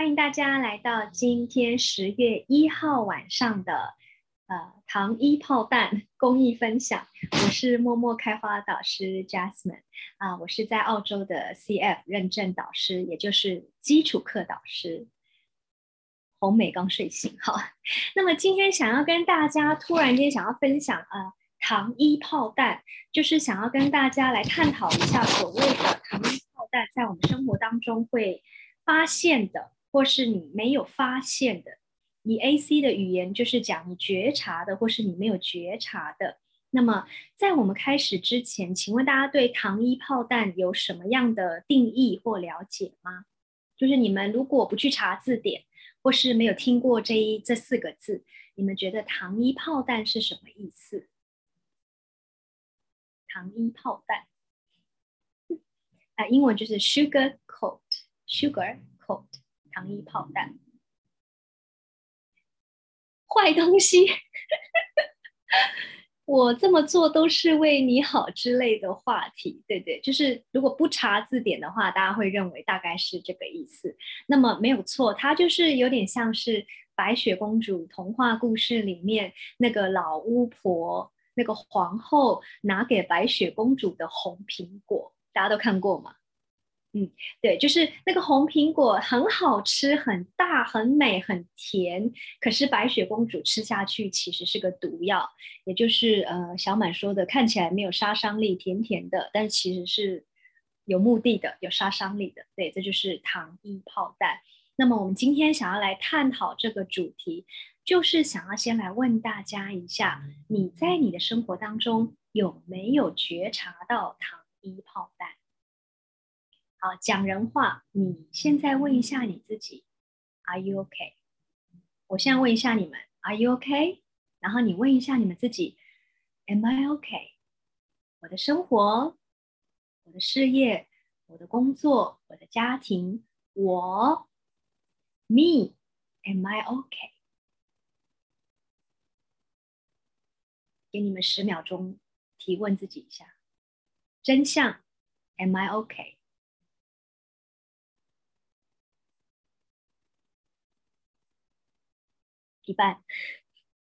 欢迎大家来到今天十月一号晚上的呃糖衣炮弹公益分享。我是默默开花导师 Jasmine 啊，我是在澳洲的 CF 认证导师，也就是基础课导师。红美刚睡醒，好。那么今天想要跟大家突然间想要分享啊，糖衣炮弹，就是想要跟大家来探讨一下所谓的糖衣炮弹在我们生活当中会发现的。或是你没有发现的，以 AC 的语言就是讲你觉察的，或是你没有觉察的。那么，在我们开始之前，请问大家对糖衣炮弹有什么样的定义或了解吗？就是你们如果不去查字典，或是没有听过这一这四个字，你们觉得糖衣炮弹是什么意思？糖衣炮弹，啊，英文就是 sugar coat，sugar coat。糖衣炮弹，坏东西。我这么做都是为你好之类的话题，对对，就是如果不查字典的话，大家会认为大概是这个意思。那么没有错，它就是有点像是白雪公主童话故事里面那个老巫婆、那个皇后拿给白雪公主的红苹果，大家都看过吗？嗯，对，就是那个红苹果很好吃，很大，很美，很甜。可是白雪公主吃下去其实是个毒药，也就是呃小满说的，看起来没有杀伤力，甜甜的，但其实是有目的的，有杀伤力的。对，这就是糖衣炮弹。那么我们今天想要来探讨这个主题，就是想要先来问大家一下，你在你的生活当中有没有觉察到糖衣炮弹？好，讲人话。你现在问一下你自己，Are you OK？我现在问一下你们，Are you OK？然后你问一下你们自己，Am I OK？我的生活，我的事业，我的工作，我的家庭，我，Me，Am I OK？给你们十秒钟提问自己一下，真相，Am I OK？一半，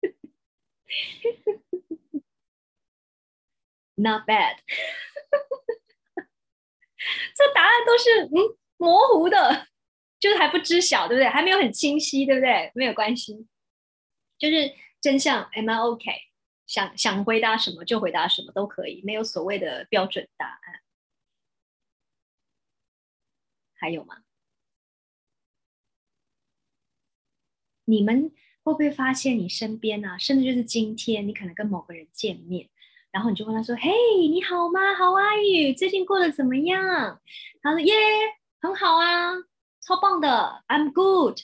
Not bad。这答案都是嗯模糊的，就是还不知晓，对不对？还没有很清晰，对不对？没有关系，就是真相。Am I OK？想想回答什么就回答什么都可以，没有所谓的标准答案。还有吗？你们？会不会发现你身边呢？甚至就是今天，你可能跟某个人见面，然后你就问他说：“嘿，你好吗？How are you？最近过得怎么样？”他说：“耶，很好啊，超棒的，I'm good。”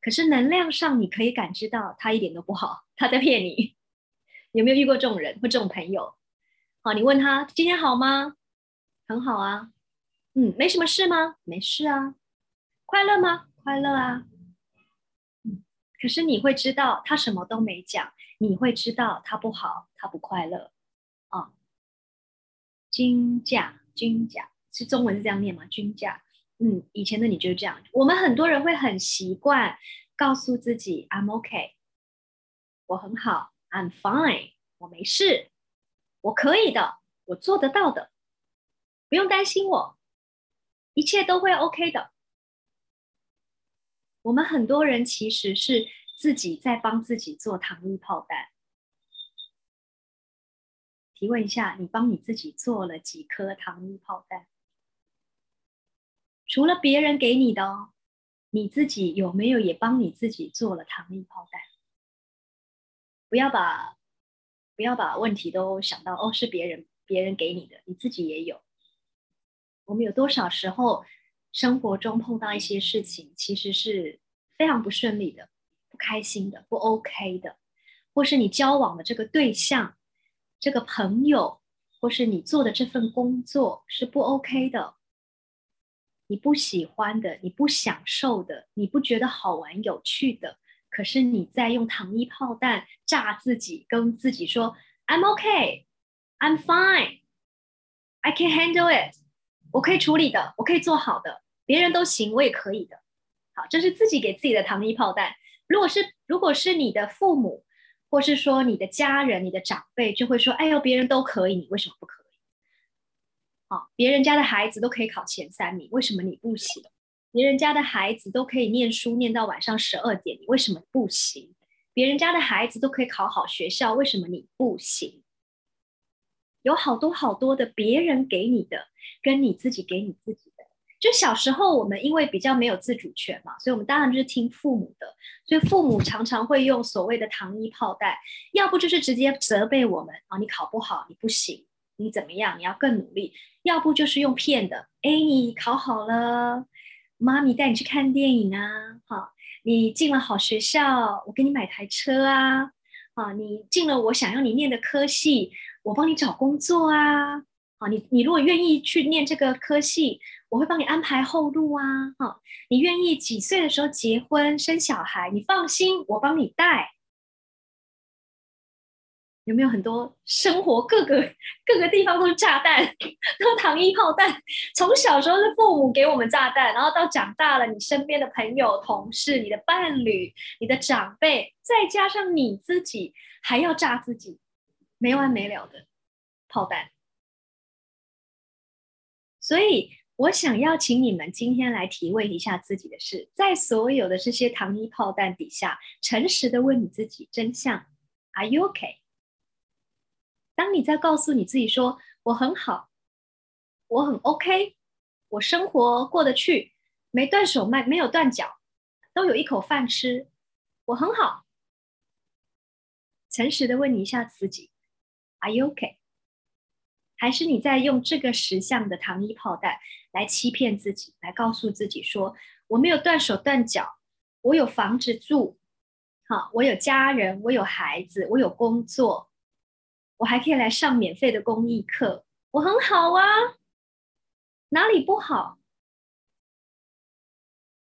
可是能量上你可以感知到他一点都不好，他在骗你。有没有遇过这种人或这种朋友？好，你问他今天好吗？很好啊。嗯，没什么事吗？没事啊。快乐吗？快乐啊。可是你会知道他什么都没讲，你会知道他不好，他不快乐，啊，均价均价是中文是这样念吗？均价，嗯，以前的你就是这样。我们很多人会很习惯告诉自己，I'm OK，我很好，I'm fine，我没事，我可以的，我做得到的，不用担心我，一切都会 OK 的。我们很多人其实是自己在帮自己做糖衣炮弹。提问一下，你帮你自己做了几颗糖衣炮弹？除了别人给你的哦，你自己有没有也帮你自己做了糖衣炮弹？不要把不要把问题都想到哦，是别人别人给你的，你自己也有。我们有多少时候？生活中碰到一些事情，其实是非常不顺利的、不开心的、不 OK 的，或是你交往的这个对象、这个朋友，或是你做的这份工作是不 OK 的，你不喜欢的、你不享受的、你不觉得好玩有趣的，可是你在用糖衣炮弹炸自己，跟自己说 “I'm OK, I'm fine, I can handle it”，我可以处理的，我可以做好的。别人都行，我也可以的。好，这是自己给自己的糖衣炮弹。如果是如果是你的父母，或是说你的家人、你的长辈，就会说：“哎呦，别人都可以，你为什么不可以？”好，别人家的孩子都可以考前三名，为什么你不行？别人家的孩子都可以念书念到晚上十二点，你为什么不行？别人家的孩子都可以考好学校，为什么你不行？有好多好多的别人给你的，跟你自己给你自己。就小时候我们因为比较没有自主权嘛，所以我们当然就是听父母的。所以父母常常会用所谓的糖衣炮弹，要不就是直接责备我们啊，你考不好，你不行，你怎么样，你要更努力；要不就是用骗的，哎，你考好了，妈咪带你去看电影啊，好，你进了好学校，我给你买台车啊，啊，你进了我想要你念的科系。我帮你找工作啊，啊，你你如果愿意去念这个科系，我会帮你安排后路啊，哈，你愿意几岁的时候结婚生小孩，你放心，我帮你带。有没有很多生活各个 各个地方都是炸弹，都糖衣炮弹？从小时候是父母给我们炸弹，然后到长大了，你身边的朋友、同事、你的伴侣、你的长辈，再加上你自己，还要炸自己。没完没了的炮弹，所以我想要请你们今天来提问一下自己的事，在所有的这些糖衣炮弹底下，诚实的问你自己真相：Are you okay？当你在告诉你自己说“我很好，我很 OK，我生活过得去，没断手卖，没有断脚，都有一口饭吃，我很好”，诚实的问你一下自己。Are you okay？还是你在用这个十项的糖衣炮弹来欺骗自己，来告诉自己说我没有断手断脚，我有房子住，好，我有家人，我有孩子，我有工作，我还可以来上免费的公益课，我很好啊，哪里不好？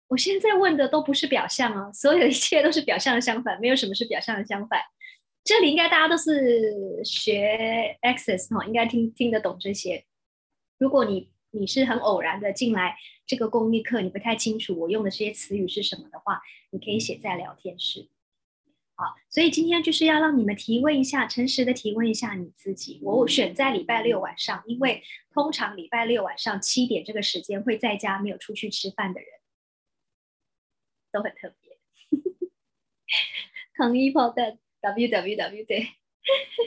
我现在问的都不是表象啊，所有一切都是表象的相反，没有什么是表象的相反。这里应该大家都是学 Access 哈，应该听听得懂这些。如果你你是很偶然的进来这个公益课，你不太清楚我用的这些词语是什么的话，你可以写在聊天室。好，所以今天就是要让你们提问一下，诚实的提问一下你自己。我选在礼拜六晚上，因为通常礼拜六晚上七点这个时间会在家没有出去吃饭的人，都很特别。糖衣炮弹。W w w 对，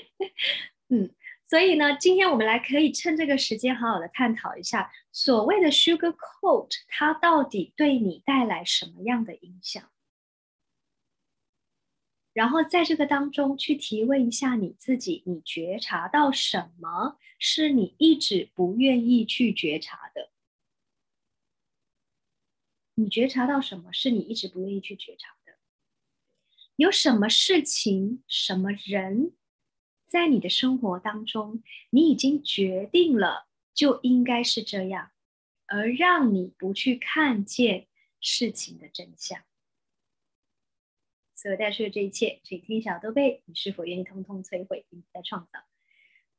嗯，所以呢，今天我们来可以趁这个时间好好的探讨一下所谓的 sugar coat，它到底对你带来什么样的影响？然后在这个当中去提问一下你自己，你觉察到什么是你一直不愿意去觉察的？你觉察到什么是你一直不愿意去觉察？有什么事情、什么人，在你的生活当中，你已经决定了就应该是这样，而让你不去看见事情的真相。所有带出的这一切，请听小豆贝，你是否愿意通通摧毁，并再创造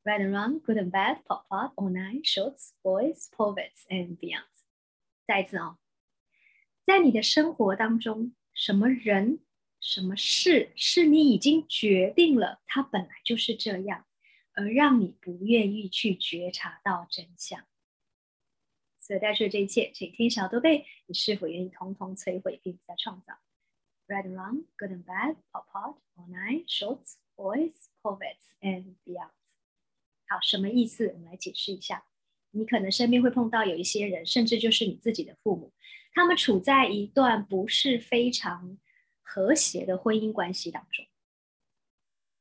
？Right and wrong, good and bad, pop pop, online, shorts, boys, poets and beyond。再一次哦，在你的生活当中，什么人？什么事是你已经决定了，它本来就是这样，而让你不愿意去觉察到真相？所以带出这一切，请听小豆贝，你是否愿意通通摧毁并再创造？Right and wrong, good and bad, pop pop, online, shorts, boys, poets and beyond。好，什么意思？我们来解释一下。你可能身边会碰到有一些人，甚至就是你自己的父母，他们处在一段不是非常。和谐的婚姻关系当中，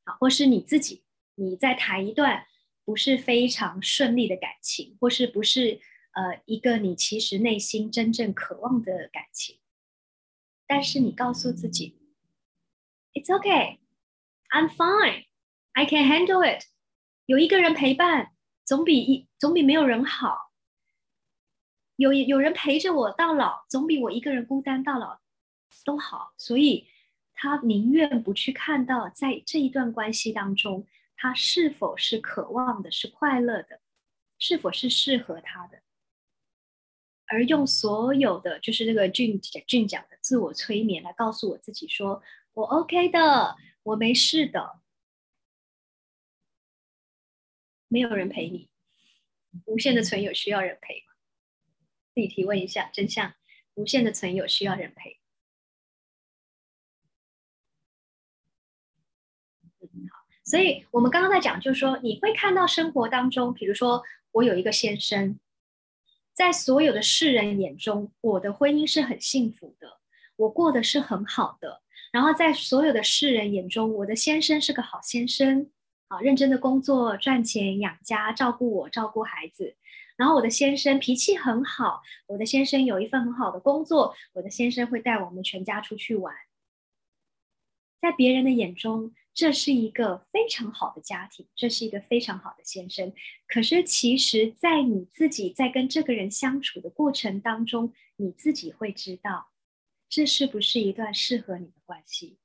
好，或是你自己，你在谈一段不是非常顺利的感情，或是不是呃一个你其实内心真正渴望的感情，但是你告诉自己，It's okay, I'm fine, I can handle it。有一个人陪伴，总比一总比没有人好。有有人陪着我到老，总比我一个人孤单到老。都好，所以他宁愿不去看到在这一段关系当中，他是否是渴望的、是快乐的，是否是适合他的，而用所有的就是那个俊俊讲的自我催眠来告诉我自己说：“我 OK 的，我没事的。”没有人陪你，无限的存有需要人陪吗？自己提问一下，真相：无限的存有需要人陪。所以我们刚刚在讲，就是说你会看到生活当中，比如说我有一个先生。在所有的世人眼中，我的婚姻是很幸福的，我过的是很好的。然后在所有的世人眼中，我的先生是个好先生，啊，认真的工作赚钱养家，照顾我，照顾孩子。然后我的先生脾气很好，我的先生有一份很好的工作，我的先生会带我们全家出去玩。在别人的眼中。这是一个非常好的家庭，这是一个非常好的先生。可是，其实，在你自己在跟这个人相处的过程当中，你自己会知道，这是不是一段适合你的关系。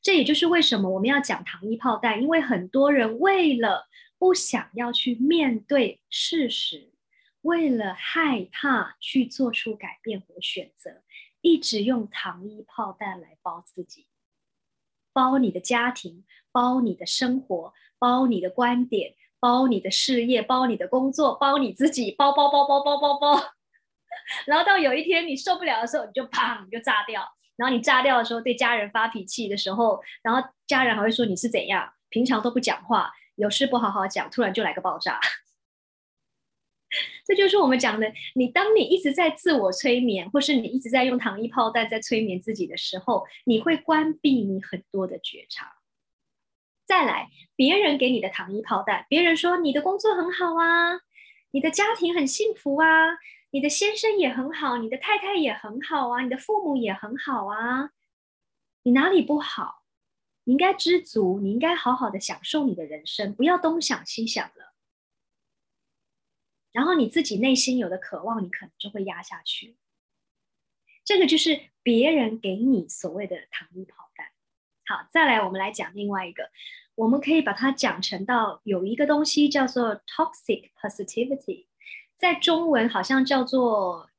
这也就是为什么我们要讲糖衣炮弹，因为很多人为了不想要去面对事实，为了害怕去做出改变和选择，一直用糖衣炮弹来包自己。包你的家庭，包你的生活，包你的观点，包你的事业，包你的工作，包你自己，包包包包包包包。然后到有一天你受不了的时候，你就砰，你就炸掉。然后你炸掉的时候，对家人发脾气的时候，然后家人还会说你是怎样，平常都不讲话，有事不好好讲，突然就来个爆炸。这就是我们讲的，你当你一直在自我催眠，或是你一直在用糖衣炮弹在催眠自己的时候，你会关闭你很多的觉察。再来，别人给你的糖衣炮弹，别人说你的工作很好啊，你的家庭很幸福啊，你的先生也很好，你的太太也很好啊，你的父母也很好啊，你哪里不好？你应该知足，你应该好好的享受你的人生，不要东想西想了。然后你自己内心有的渴望，你可能就会压下去。这个就是别人给你所谓的糖衣炮弹。好，再来我们来讲另外一个，我们可以把它讲成到有一个东西叫做 toxic positivity，在中文好像叫做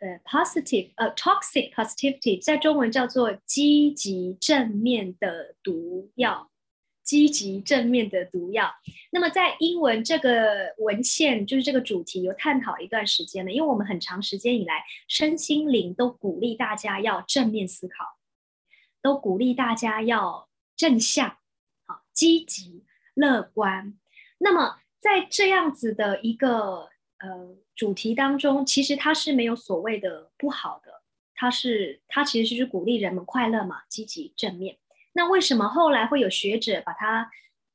呃 positive 呃 toxic positivity，在中文叫做积极正面的毒药。积极正面的毒药。那么，在英文这个文献，就是这个主题，有探讨一段时间了。因为我们很长时间以来，身心灵都鼓励大家要正面思考，都鼓励大家要正向、好积极、乐观。那么，在这样子的一个呃主题当中，其实它是没有所谓的不好的，它是它其实是鼓励人们快乐嘛，积极正面。那为什么后来会有学者把它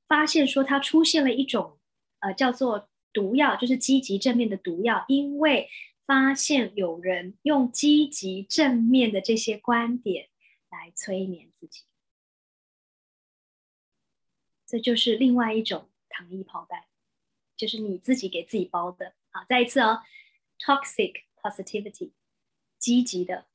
发现说它出现了一种呃叫做毒药，就是积极正面的毒药？因为发现有人用积极正面的这些观点来催眠自己，这就是另外一种糖衣炮弹，就是你自己给自己包的。好，再一次哦，toxic positivity，积极的、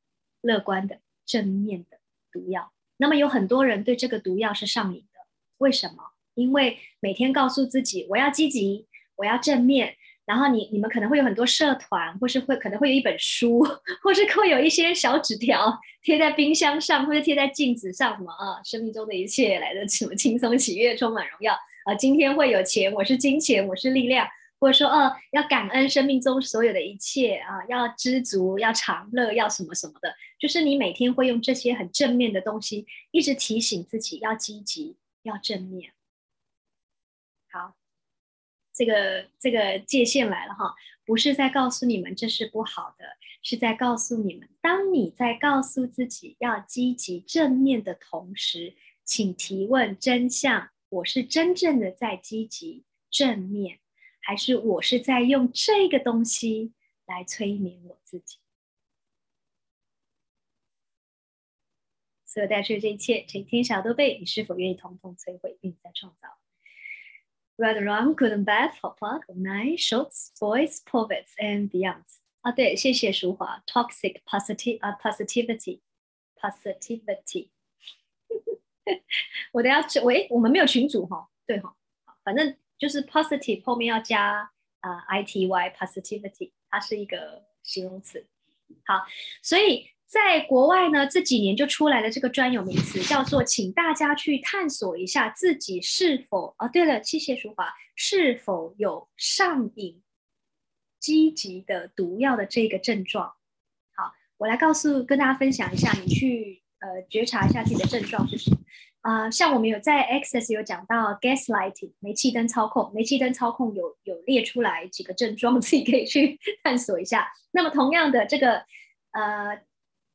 乐观的、正面的毒药。那么有很多人对这个毒药是上瘾的，为什么？因为每天告诉自己我要积极，我要正面，然后你你们可能会有很多社团，或是会可能会有一本书，或是会有一些小纸条贴在冰箱上，或者贴在镜子上，什么啊，生命中的一切来的什么轻松喜悦，充满荣耀啊，今天会有钱，我是金钱，我是力量。或者说，呃，要感恩生命中所有的一切啊，要知足，要长乐，要什么什么的，就是你每天会用这些很正面的东西，一直提醒自己要积极，要正面。好，这个这个界限来了哈，不是在告诉你们这是不好的，是在告诉你们，当你在告诉自己要积极正面的同时，请提问真相：我是真正的在积极正面。还是我是在用这个东西来催眠我自己。所有带出的这一切，这一天小都被，你是否愿意统统摧毁并再创造？Right, wrong, good and bad, hot, hot, nice, shorts, boys, poets and beyonds。啊，对，谢谢淑华。Toxic positive 啊，positivity，positivity。我等下，喂，我们没有群主哈，对哈，反正。就是 positive 后面要加啊 ity positivity，它是一个形容词。好，所以在国外呢，这几年就出来了这个专有名词，叫做“请大家去探索一下自己是否……哦，对了，谢谢淑华，是否有上瘾、积极的毒药的这个症状？好，我来告诉跟大家分享一下，你去呃觉察一下自己的症状是什么。啊，像我们有在 Access 有讲到 Gaslighting 煤气灯操控，煤气灯操控有有列出来几个症状，自己可以去 探索一下。那么同样的，这个呃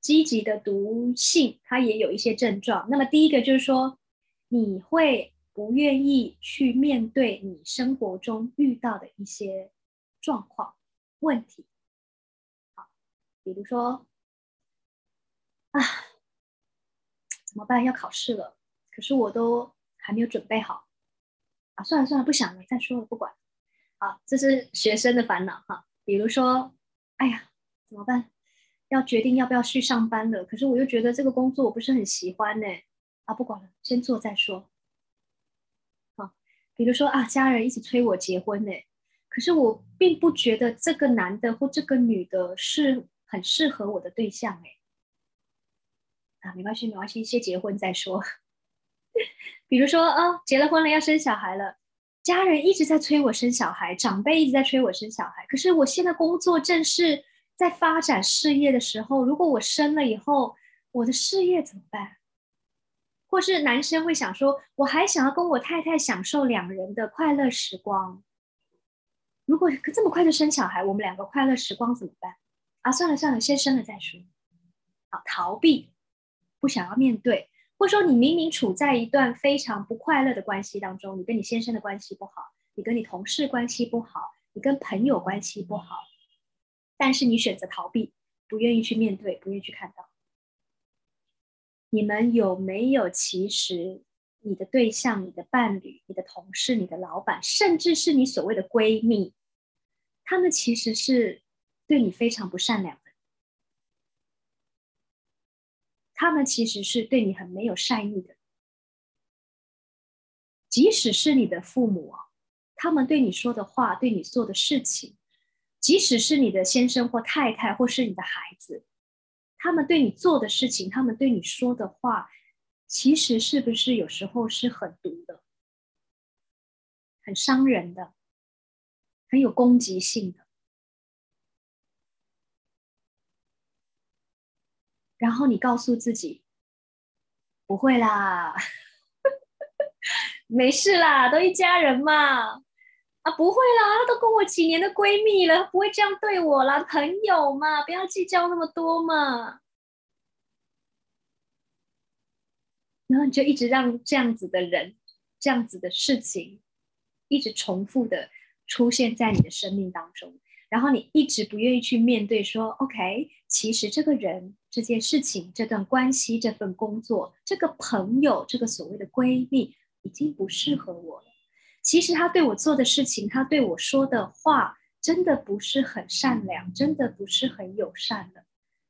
积极的毒性，它也有一些症状。那么第一个就是说，你会不愿意去面对你生活中遇到的一些状况、问题。好，比如说啊，怎么办？要考试了。可是我都还没有准备好啊！算了算了，不想了，再说了，不管。好，这是学生的烦恼哈。比如说，哎呀，怎么办？要决定要不要去上班了。可是我又觉得这个工作我不是很喜欢呢。啊，不管了，先做再说。好，比如说啊，家人一直催我结婚呢。可是我并不觉得这个男的或这个女的是很适合我的对象哎。啊，没关系没关系，先结婚再说。比如说啊，结了婚了要生小孩了，家人一直在催我生小孩，长辈一直在催我生小孩。可是我现在工作正是在发展事业的时候，如果我生了以后，我的事业怎么办？或是男生会想说，我还想要跟我太太享受两人的快乐时光。如果这么快就生小孩，我们两个快乐时光怎么办？啊，算了算了，先生了再说。好，逃避，不想要面对。或者说，你明明处在一段非常不快乐的关系当中，你跟你先生的关系不好，你跟你同事关系不好，你跟朋友关系不好，但是你选择逃避，不愿意去面对，不愿意去看到。你们有没有其实你的对象、你的伴侣、你的同事、你的老板，甚至是你所谓的闺蜜，他们其实是对你非常不善良的？他们其实是对你很没有善意的，即使是你的父母，他们对你说的话，对你做的事情，即使是你的先生或太太，或是你的孩子，他们对你做的事情，他们对你说的话，其实是不是有时候是很毒的，很伤人的，很有攻击性的？然后你告诉自己，不会啦，没事啦，都一家人嘛，啊，不会啦，她都跟我几年的闺蜜了，不会这样对我啦，朋友嘛，不要计较那么多嘛。然后你就一直让这样子的人、这样子的事情，一直重复的出现在你的生命当中。然后你一直不愿意去面对，说 OK，其实这个人、这件事情、这段关系、这份工作、这个朋友、这个所谓的闺蜜，已经不适合我了。其实他对我做的事情，他对我说的话，真的不是很善良，真的不是很友善的。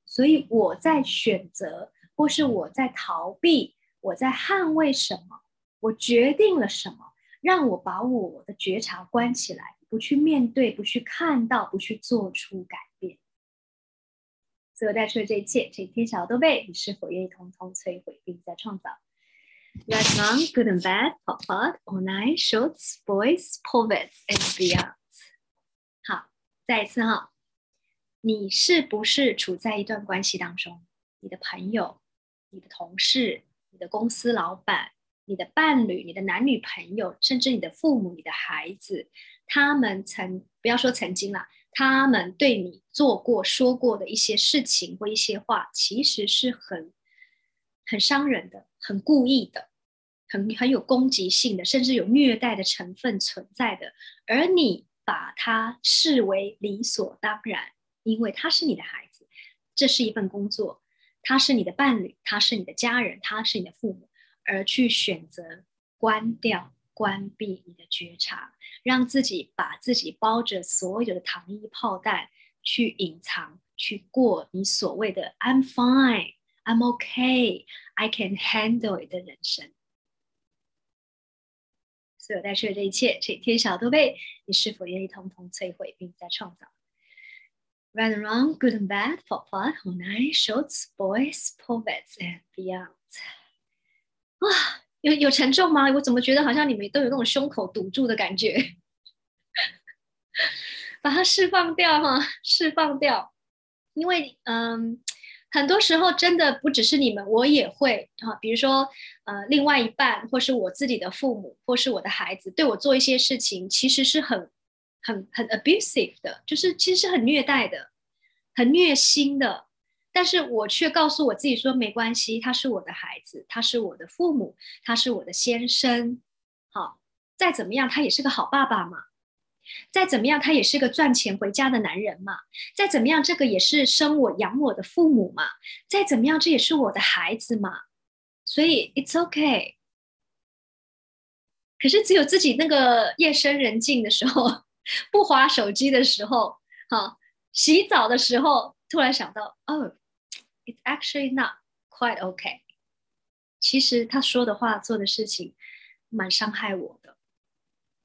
所以我在选择，或是我在逃避，我在捍卫什么？我决定了什么，让我把我的觉察关起来。不去面对，不去看到，不去做出改，所有带出的这一切，这天小都被你是否愿意通通摧毁，并再创造？Right, wrong, good and bad, hot, hot, all night, shorts, boys, poets, and beyond。好，再一次哈，你是不是处在一段关系当中？你的朋友、你的同事、你的公司老板、你的伴侣、你的男女朋友，甚至你的父母、你的孩子。他们曾不要说曾经了，他们对你做过、说过的一些事情或一些话，其实是很很伤人的、很故意的、很很有攻击性的，甚至有虐待的成分存在的。而你把它视为理所当然，因为他是你的孩子，这是一份工作，他是你的伴侣，他是你的家人，他是你的父母，而去选择关掉。关闭你的觉察，让自己把自己包着所有的糖衣炮弹去隐藏，去过你所谓的 "I'm fine, I'm okay, I can handle it" 的人生。所有带去的这一切，这天小都被你是否愿意通通摧毁，并再创造 Right and wrong, good and bad, pop pot, whole night, shorts, boys, poets and beyond。哇， 有有沉重吗？我怎么觉得好像你们都有那种胸口堵住的感觉？把它释放掉哈，释放掉。因为嗯，很多时候真的不只是你们，我也会哈。比如说呃，另外一半，或是我自己的父母，或是我的孩子，对我做一些事情，其实是很。很很 abusive 的，就是其实是很虐待的，很虐心的。但是我却告诉我自己说，没关系，他是我的孩子，他是我的父母，他是我的先生。好，再怎么样，他也是个好爸爸嘛。再怎么样，他也是个赚钱回家的男人嘛。再怎么样，这个也是生我养我的父母嘛。再怎么样，这也是我的孩子嘛。所以 it's okay。可是只有自己那个夜深人静的时候。不划手机的时候，好，洗澡的时候，突然想到，哦，it's actually not quite okay。其实他说的话、做的事情，蛮伤害我的，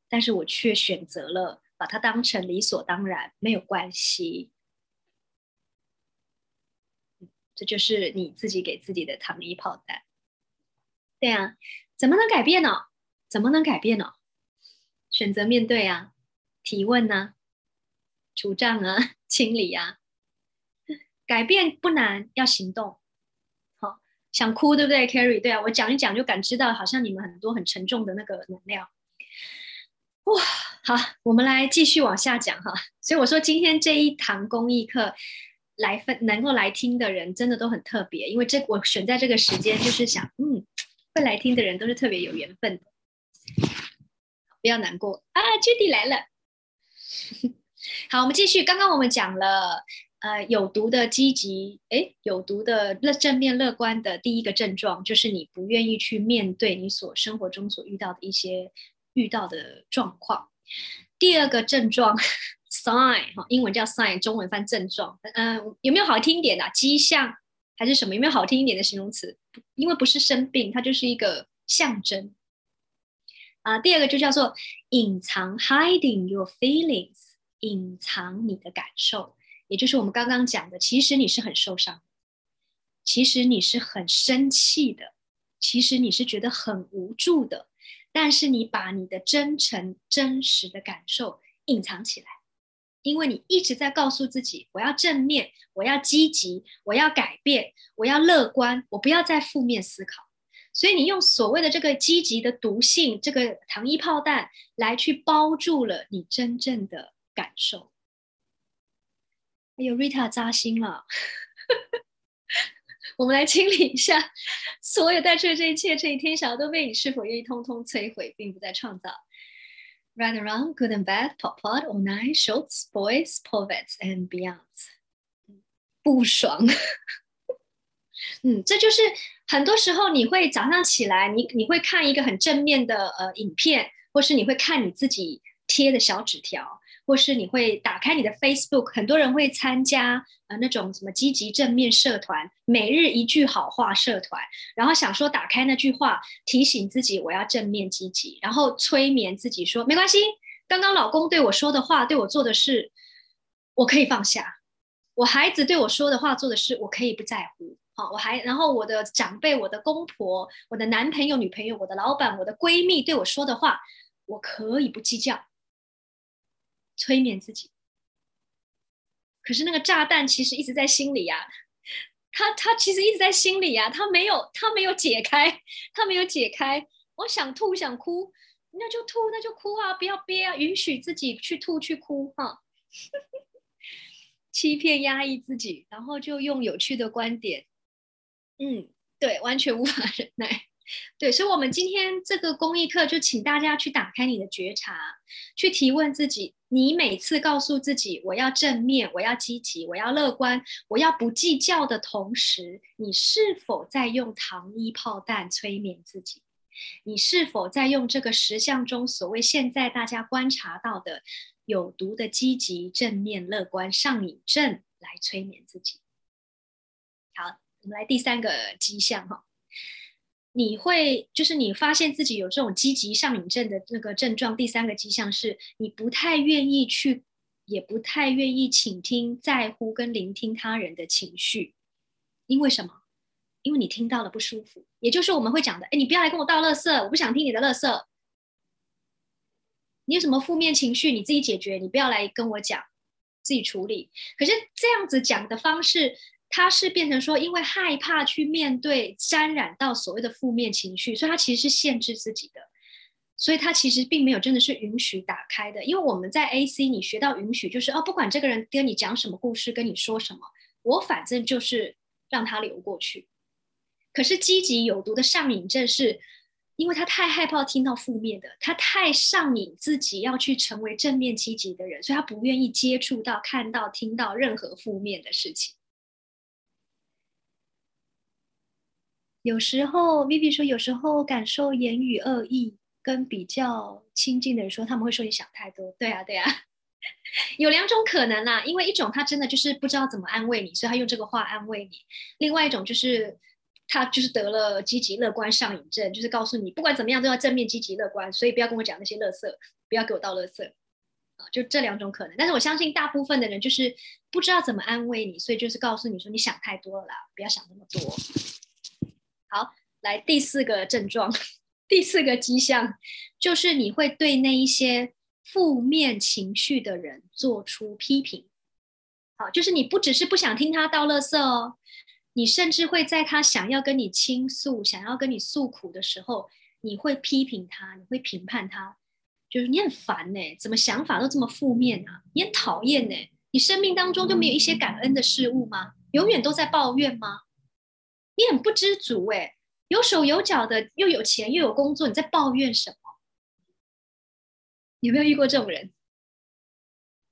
但是我却选择了把它当成理所当然，没有关系。这就是你自己给自己的糖衣炮弹。对啊，怎么能改变呢？怎么能改变呢？选择面对啊。提问呢？除障啊，清理啊，改变不难，要行动。好，想哭对不对，Carrie？对啊，我讲一讲就感知到，好像你们很多很沉重的那个能量。哇，好，我们来继续往下讲哈。所以我说今天这一堂公益课来分能够来听的人，真的都很特别，因为这我选在这个时间，就是想，嗯，会来听的人都是特别有缘分的。不要难过啊，Judy 来了。好，我们继续。刚刚我们讲了，呃，有毒的积极，哎，有毒的乐正面乐观的第一个症状，就是你不愿意去面对你所生活中所遇到的一些遇到的状况。第二个症状，sign 哈，英文叫 sign，中文翻症状。嗯，有没有好听一点的迹象，还是什么？有没有好听一点的形容词？因为不是生病，它就是一个象征。啊，第二个就叫做隐藏 （hiding your feelings），隐藏你的感受，也就是我们刚刚讲的，其实你是很受伤，其实你是很生气的，其实你是觉得很无助的，但是你把你的真诚、真实的感受隐藏起来，因为你一直在告诉自己：我要正面，我要积极，我要改变，我要乐观，我不要再负面思考。所以你用所谓的这个积极的毒性，这个糖衣炮弹来去包住了你真正的感受。哎呦，Rita 扎心了。我们来清理一下所有带出的这一切，这一天想要都被你是否愿意通通摧毁，并不再创造。Run around, good and bad, pop pot, all night, shorts, boys, p o v e t s and beyonds。不爽。嗯，这就是很多时候你会早上起来，你你会看一个很正面的呃影片，或是你会看你自己贴的小纸条，或是你会打开你的 Facebook，很多人会参加呃那种什么积极正面社团，每日一句好话社团，然后想说打开那句话提醒自己我要正面积极，然后催眠自己说没关系，刚刚老公对我说的话，对我做的事，我可以放下，我孩子对我说的话做的事，我可以不在乎。好，我还然后我的长辈、我的公婆、我的男朋友、女朋友、我的老板、我的闺蜜对我说的话，我可以不计较，催眠自己。可是那个炸弹其实一直在心里呀，他他其实一直在心里呀，他没有他没有解开，他没有解开。我想吐想哭，那就吐那就哭啊，不要憋啊，允许自己去吐去哭哈。欺骗压抑自己，然后就用有趣的观点。嗯，对，完全无法忍耐。对，所以，我们今天这个公益课就请大家去打开你的觉察，去提问自己：你每次告诉自己我要正面，我要积极，我要乐观，我要不计较的同时，你是否在用糖衣炮弹催眠自己？你是否在用这个实相中所谓现在大家观察到的有毒的积极、正面、乐观上瘾症来催眠自己？好。我们来第三个迹象哈，你会就是你发现自己有这种积极上瘾症的那个症状。第三个迹象是你不太愿意去也不太愿意倾听、在乎跟聆听他人的情绪，因为什么？因为你听到了不舒服，也就是我们会讲的，哎，你不要来跟我倒垃圾，我不想听你的垃圾。你有什么负面情绪，你自己解决，你不要来跟我讲，自己处理。可是这样子讲的方式，他是变成说，因为害怕去面对沾染到所谓的负面情绪，所以他其实是限制自己的。所以他其实并没有真的是允许打开的。因为我们在 AC，你学到允许，就是哦，不管这个人跟你讲什么故事，跟你说什么，我反正就是让他流过去。可是积极有毒的上瘾症是。因为他太害怕听到负面的，他太上瘾，自己要去成为正面积极的人，所以他不愿意接触到、看到、听到任何负面的事情。有时候，Vivi 说，有时候感受言语恶意，跟比较亲近的人说，他们会说你想太多。对啊，对啊，有两种可能啦，因为一种他真的就是不知道怎么安慰你，所以他用这个话安慰你；，另外一种就是。他就是得了积极乐观上瘾症，就是告诉你不管怎么样都要正面积极乐观，所以不要跟我讲那些垃圾，不要给我倒垃圾啊，就这两种可能。但是我相信大部分的人就是不知道怎么安慰你，所以就是告诉你说你想太多了啦，不要想那么多。好，来第四个症状，第四个迹象就是你会对那一些负面情绪的人做出批评。好，就是你不只是不想听他倒垃圾哦。你甚至会在他想要跟你倾诉、想要跟你诉苦的时候，你会批评他，你会评判他，就是你很烦呢，怎么想法都这么负面啊？你很讨厌呢？你生命当中就没有一些感恩的事物吗？永远都在抱怨吗？你很不知足哎，有手有脚的，又有钱又有工作，你在抱怨什么？有没有遇过这种人？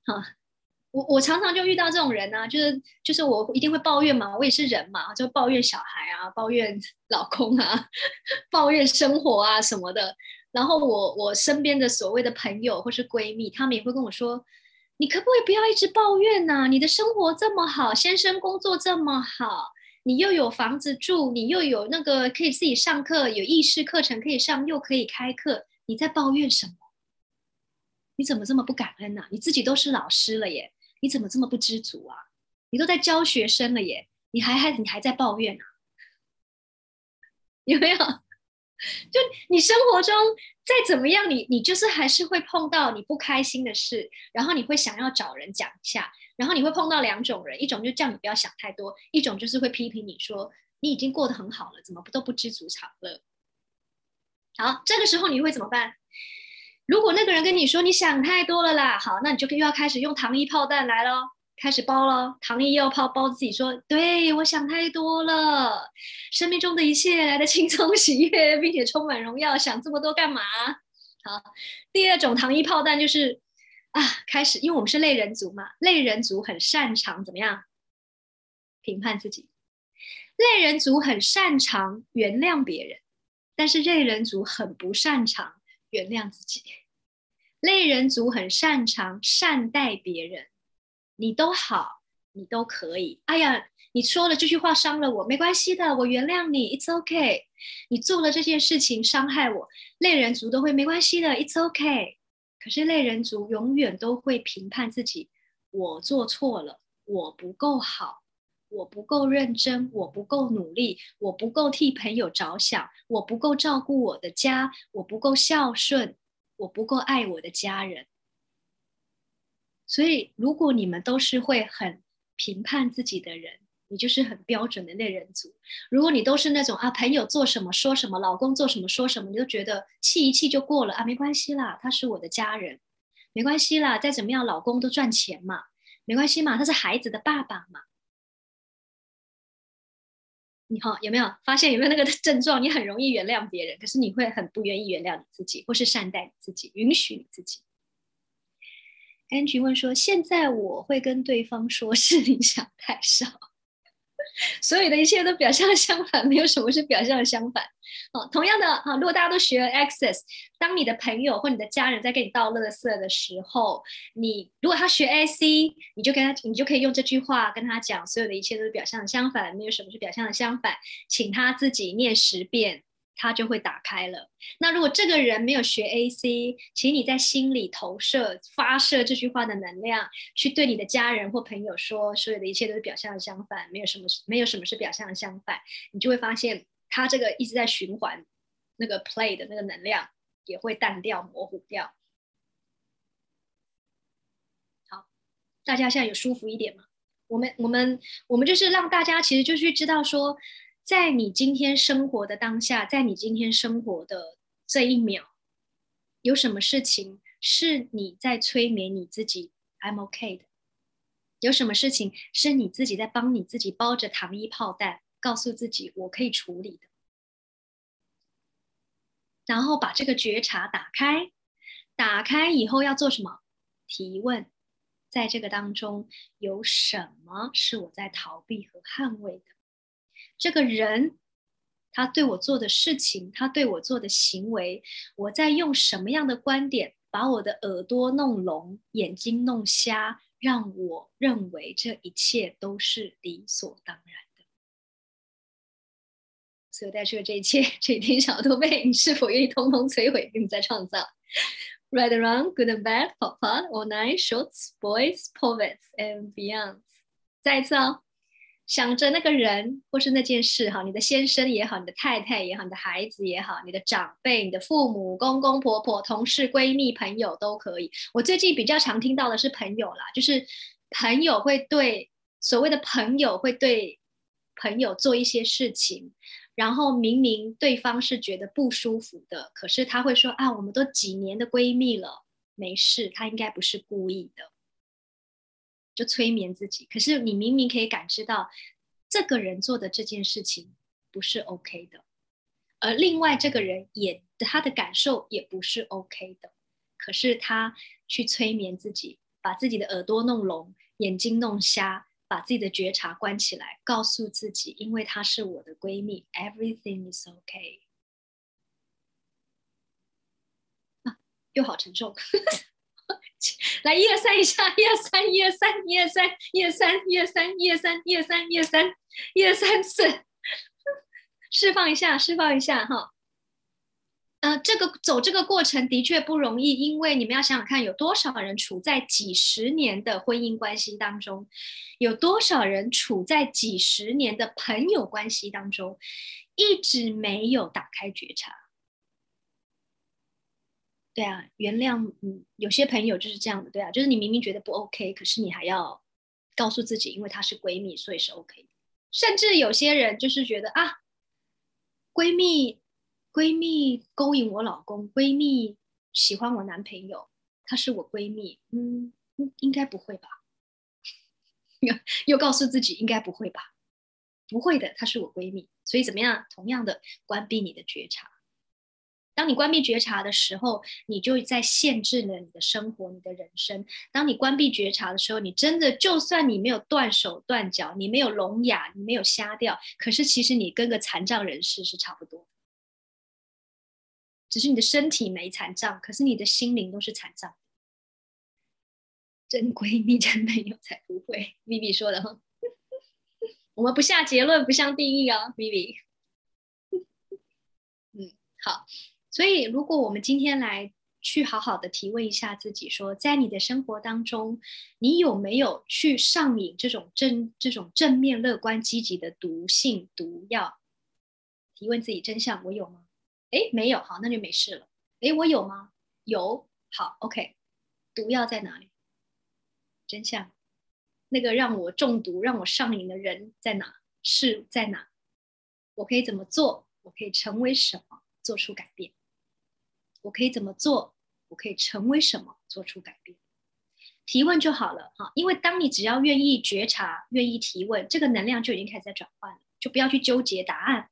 哈。我我常常就遇到这种人呢，就是就是我一定会抱怨嘛，我也是人嘛，就抱怨小孩啊，抱怨老公啊，抱怨生活啊什么的。然后我我身边的所谓的朋友或是闺蜜，他们也会跟我说：“你可不可以不要一直抱怨呢？你的生活这么好，先生工作这么好，你又有房子住，你又有那个可以自己上课，有意识课程可以上，又可以开课，你在抱怨什么？你怎么这么不感恩呢？你自己都是老师了耶！”你怎么这么不知足啊？你都在教学生了耶，你还还你还在抱怨啊？有没有？就你生活中再怎么样，你你就是还是会碰到你不开心的事，然后你会想要找人讲一下，然后你会碰到两种人，一种就叫你不要想太多，一种就是会批评你说你已经过得很好了，怎么都不知足常乐。好，这个时候你会怎么办？如果那个人跟你说你想太多了啦，好，那你就又要开始用糖衣炮弹来咯，开始包咯，糖衣又要包包自己说，对我想太多了，生命中的一切来的轻松喜悦，并且充满荣耀，想这么多干嘛？好，第二种糖衣炮弹就是啊，开始，因为我们是类人族嘛，类人族很擅长怎么样评判自己，类人族很擅长原谅别人，但是类人族很不擅长。原谅自己，类人族很擅长善待别人，你都好，你都可以。哎呀，你说了这句话伤了我，没关系的，我原谅你，It's OK。你做了这件事情伤害我，类人族都会没关系的，It's OK。可是类人族永远都会评判自己，我做错了，我不够好。我不够认真，我不够努力，我不够替朋友着想，我不够照顾我的家，我不够孝顺，我不够爱我的家人。所以，如果你们都是会很评判自己的人，你就是很标准的类人族。如果你都是那种啊，朋友做什么说什么，老公做什么说什么，你都觉得气一气就过了啊，没关系啦，他是我的家人，没关系啦，再怎么样，老公都赚钱嘛，没关系嘛，他是孩子的爸爸嘛。你好，有没有发现有没有那个症状？你很容易原谅别人，可是你会很不愿意原谅你自己，或是善待你自己，允许你自己。Angie 问说：“现在我会跟对方说，是你想太少。”所有的一切都表象相反，没有什么是表象相反。哦，同样的啊，如果大家都学 Access，当你的朋友或你的家人在跟你倒垃圾的时候，你如果他学 AC，你就跟他，你就可以用这句话跟他讲，所有的一切都是表象的相反，没有什么是表象的相反，请他自己念十遍它就会打开了。那如果这个人没有学 AC，请你在心里投射、发射这句话的能量，去对你的家人或朋友说，所有的一切都是表象的相反，没有什么没有什么是表象的相反，你就会发现，他这个一直在循环，那个 play 的那个能量也会淡掉、模糊掉。好，大家现在有舒服一点吗？我们我们我们就是让大家其实就去知道说。在你今天生活的当下，在你今天生活的这一秒，有什么事情是你在催眠你自己？I'm OK 的。有什么事情是你自己在帮你自己包着糖衣炮弹，告诉自己我可以处理的？然后把这个觉察打开，打开以后要做什么？提问，在这个当中有什么是我在逃避和捍卫的？这个人，他对我做的事情，他对我做的行为，我在用什么样的观点把我的耳朵弄聋，眼睛弄瞎，让我认为这一切都是理所当然的。所以带出了这一切，这一天小都被你是否愿意通通摧毁，并在创造？Right around, good and bad, pop part, all night, shorts, boys, poets and beyond。再一次哦。想着那个人或是那件事，哈，你的先生也好，你的太太也好，你的孩子也好，你的长辈、你的父母、公公婆婆、同事、闺蜜、朋友都可以。我最近比较常听到的是朋友啦，就是朋友会对所谓的朋友会对朋友做一些事情，然后明明对方是觉得不舒服的，可是他会说啊，我们都几年的闺蜜了，没事，他应该不是故意的。就催眠自己，可是你明明可以感知到，这个人做的这件事情不是 OK 的，而另外这个人也他的感受也不是 OK 的，可是他去催眠自己，把自己的耳朵弄聋，眼睛弄瞎，把自己的觉察关起来，告诉自己，因为她是我的闺蜜，everything is OK。啊，又好沉重。来，一二三一下，一二三，一二三，一二三，一二三，一二三，一二三，一二三，一二三，一二三四，释放一下，释放一下，哈。呃，这个走这个过程的确不容易，因为你们要想想看，有多少人处在几十年的婚姻关系当中，有多少人处在几十年的朋友关系当中，一直没有打开觉察。对啊，原谅，嗯，有些朋友就是这样的，对啊，就是你明明觉得不 OK，可是你还要告诉自己，因为她是闺蜜，所以是 OK。甚至有些人就是觉得啊，闺蜜，闺蜜勾引我老公，闺蜜喜欢我男朋友，她是我闺蜜，嗯，应该不会吧？又又告诉自己应该不会吧？不会的，她是我闺蜜，所以怎么样？同样的，关闭你的觉察。当你关闭觉察的时候，你就在限制了你的生活、你的人生。当你关闭觉察的时候，你真的就算你没有断手断脚，你没有聋哑，你没有瞎掉，可是其实你跟个残障人士是差不多，只是你的身体没残障，可是你的心灵都是残障。真闺蜜、真朋友才不会，Vivi 说的哈。我们不下结论，不下定义啊，Vivi。嗯，好。所以，如果我们今天来去好好的提问一下自己，说，在你的生活当中，你有没有去上瘾这种正这种正面、乐观、积极的毒性毒药？提问自己真相，我有吗？哎，没有，好，那就没事了。哎，我有吗？有，好，OK。毒药在哪里？真相，那个让我中毒、让我上瘾的人在哪？是在哪？我可以怎么做？我可以成为什么？做出改变？我可以怎么做？我可以成为什么？做出改变？提问就好了哈，因为当你只要愿意觉察、愿意提问，这个能量就已经开始在转换了，就不要去纠结答案，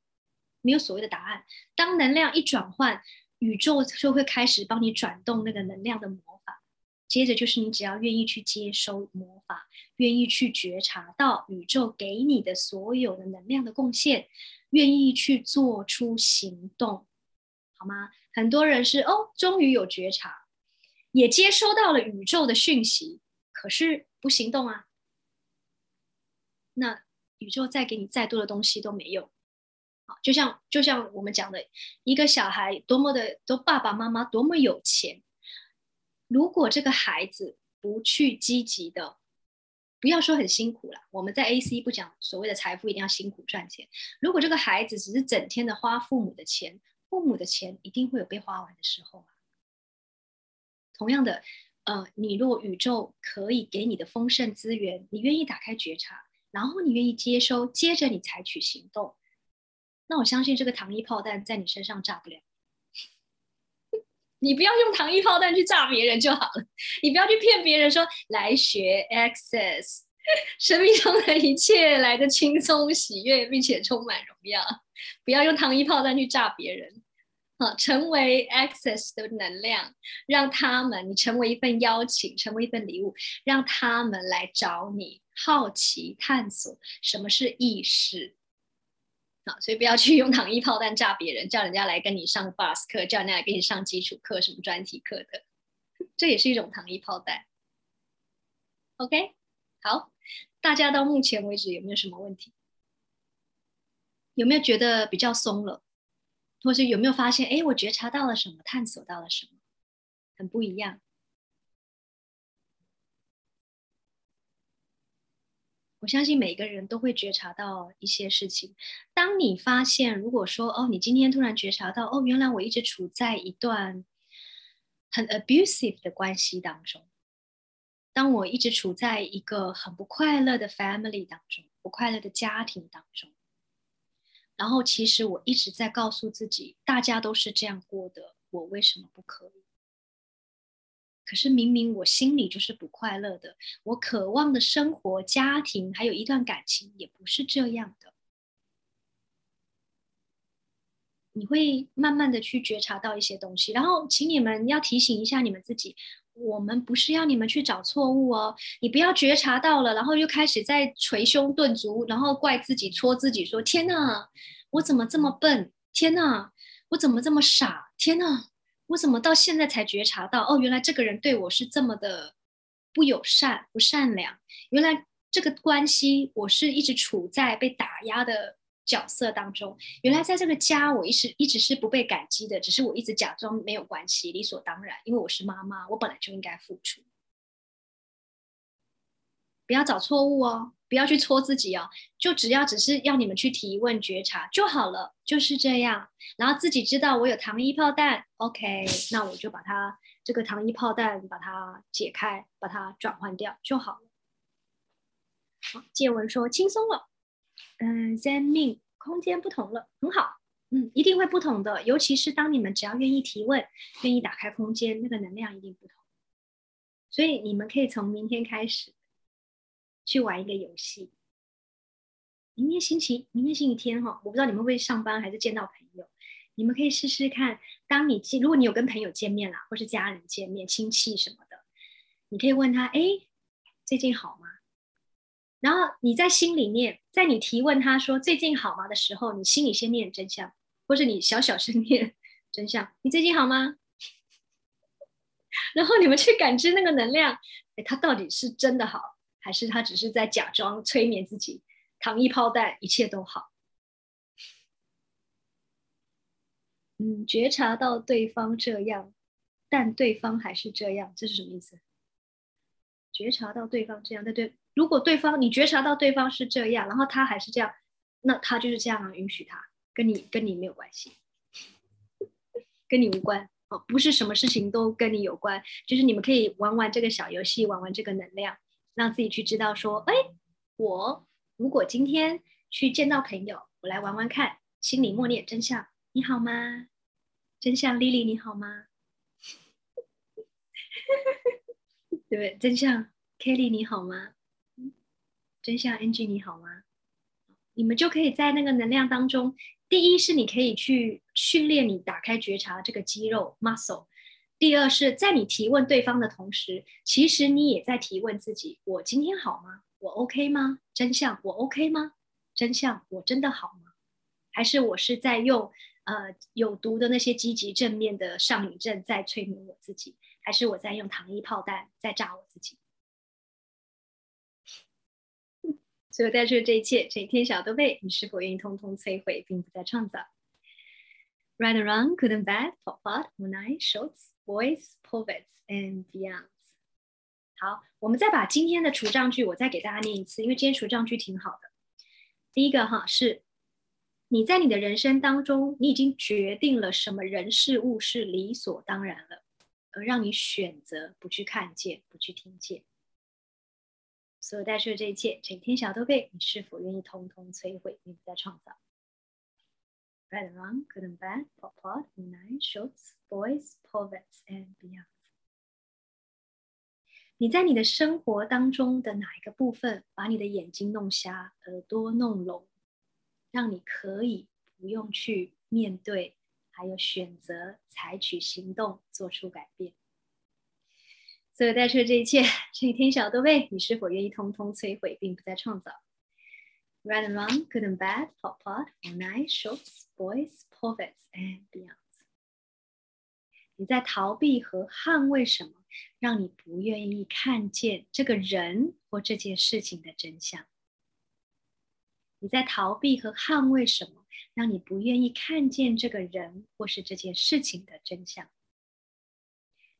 没有所谓的答案。当能量一转换，宇宙就会开始帮你转动那个能量的魔法。接着就是你只要愿意去接收魔法，愿意去觉察到宇宙给你的所有的能量的贡献，愿意去做出行动，好吗？很多人是哦，终于有觉察，也接收到了宇宙的讯息，可是不行动啊。那宇宙再给你再多的东西都没用，就像就像我们讲的，一个小孩多么的，都爸爸妈妈多么有钱，如果这个孩子不去积极的，不要说很辛苦了，我们在 A C 不讲所谓的财富一定要辛苦赚钱。如果这个孩子只是整天的花父母的钱，父母的钱一定会有被花完的时候啊。同样的，呃，你若宇宙可以给你的丰盛资源，你愿意打开觉察，然后你愿意接收，接着你采取行动。那我相信这个糖衣炮弹在你身上炸不了，你不要用糖衣炮弹去炸别人就好了。你不要去骗别人说来学 Access，生命中的一切来的轻松喜悦，并且充满荣耀。不要用糖衣炮弹去炸别人，啊，成为 Access 的能量，让他们你成为一份邀请，成为一份礼物，让他们来找你，好奇探索什么是意识。啊，所以不要去用糖衣炮弹炸别人，叫人家来跟你上 bus 课，叫人家来跟你上基础课、什么专题课的，这也是一种糖衣炮弹。OK，好，大家到目前为止有没有什么问题？有没有觉得比较松了，或者有没有发现，哎，我觉察到了什么，探索到了什么，很不一样？我相信每个人都会觉察到一些事情。当你发现，如果说哦，你今天突然觉察到哦，原来我一直处在一段很 abusive 的关系当中，当我一直处在一个很不快乐的 family 当中，不快乐的家庭当中，然后其实我一直在告诉自己，大家都是这样过的，我为什么不可以？可是明明我心里就是不快乐的，我渴望的生活、家庭，还有一段感情，也不是这样的。你会慢慢的去觉察到一些东西，然后请你们要提醒一下你们自己，我们不是要你们去找错误哦，你不要觉察到了，然后又开始在捶胸顿足，然后怪自己、戳自己，说天哪，我怎么这么笨？天哪，我怎么这么傻？天哪！我怎么到现在才觉察到？哦，原来这个人对我是这么的不友善、不善良。原来这个关系，我是一直处在被打压的角色当中。原来在这个家，我一直一直是不被感激的，只是我一直假装没有关系，理所当然，因为我是妈妈，我本来就应该付出。不要找错误哦，不要去戳自己哦，就只要只是要你们去提问觉察就好了，就是这样。然后自己知道我有糖衣炮弹，OK，那我就把它这个糖衣炮弹把它解开，把它转换掉就好了。好，借文说轻松了，嗯，Zen 命空间不同了，很好，嗯，一定会不同的，尤其是当你们只要愿意提问，愿意打开空间，那个能量一定不同。所以你们可以从明天开始。去玩一个游戏。明天星期，明天星期天哈，我不知道你们会上班还是见到朋友。你们可以试试看，当你见，如果你有跟朋友见面啦，或是家人见面、亲戚什么的，你可以问他：“哎，最近好吗？”然后你在心里面，在你提问他说“最近好吗”的时候，你心里先念真相，或是你小小声 念真相：“你最近好吗？” 然后你们去感知那个能量，哎，他到底是真的好？还是他只是在假装催眠自己，糖衣炮弹，一切都好。嗯，觉察到对方这样，但对方还是这样，这是什么意思？觉察到对方这样，但对。如果对方你觉察到对方是这样，然后他还是这样，那他就是这样啊，允许他，跟你跟你没有关系，跟你无关哦，不是什么事情都跟你有关，就是你们可以玩玩这个小游戏，玩玩这个能量。让自己去知道说，哎，我如果今天去见到朋友，我来玩玩看，心里默念真相，你好吗？真相，Lily 你好吗？对不对？真相，Kelly 你好吗？真相，Angie 你好吗？你们就可以在那个能量当中，第一是你可以去训练你打开觉察这个肌肉 muscle。第二是在你提问对方的同时，其实你也在提问自己：我今天好吗？我 OK 吗？真相，我 OK 吗？真相，我真的好吗？还是我是在用呃有毒的那些积极正面的上瘾症在催眠我自己？还是我在用糖衣炮弹在炸我自己？所有带出的这一切，这一天小都被，你是否愿意通通摧毁，并不再创造？Right and wrong, good and bad, pop pot, money, shorts, boys, poets, and beyond。好，我们再把今天的除障句，我再给大家念一次，因为今天除障句挺好的。第一个哈是，你在你的人生当中，你已经决定了什么人事物是理所当然了，而让你选择不去看见，不去听见。所有带出的这一切，这一天小都被，你是否愿意通通摧毁，并不再创造？Right and wrong, good and bad, pop pot, nine shorts, boys, poets, and beyond。你在你的生活当中的哪一个部分，把你的眼睛弄瞎，耳朵弄聋，让你可以不用去面对，还有选择采取行动，做出改变？所有带出的这一切，这一天小都被，你是否愿意通通摧毁，并不再创造？Right and wrong, good and bad, pop pot, night, shorts, boys, poets, and beyond。你在逃避和捍卫什么，让你不愿意看见这个人或这件事情的真相？你在逃避和捍卫什么，让你不愿意看见这个人或是这件事情的真相？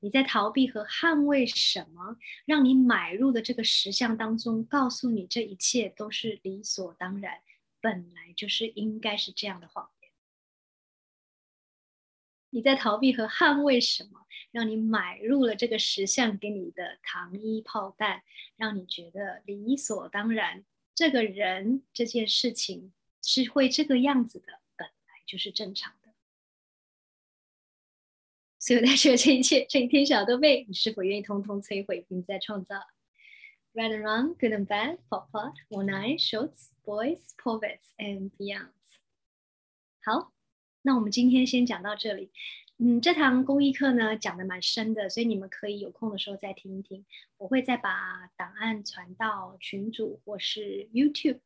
你在逃避和捍卫什么？让你买入的这个实相当中，告诉你这一切都是理所当然，本来就是应该是这样的谎言。你在逃避和捍卫什么？让你买入了这个实相给你的糖衣炮弹，让你觉得理所当然，这个人这件事情是会这个样子的，本来就是正常。所有带着这一切，这一天小都被，你是否愿意通通摧毁，并再创造？Right and wrong, good and bad, pop pot, one eye, shorts, boys, poets, and beyond。好，那我们今天先讲到这里。嗯，这堂公益课呢讲的蛮深的，所以你们可以有空的时候再听一听。我会再把档案传到群组或是 YouTube。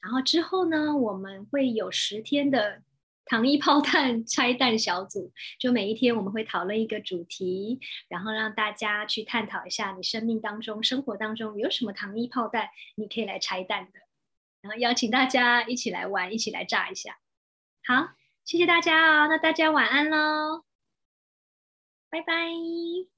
然后之后呢，我们会有十天的。糖衣炮弹 拆弹小组，就每一天我们会讨论一个主题，然后让大家去探讨一下你生命当中、生活当中有什么糖衣炮弹，你可以来拆弹的，然后邀请大家一起来玩，一起来炸一下。好，谢谢大家哦，那大家晚安喽，拜拜。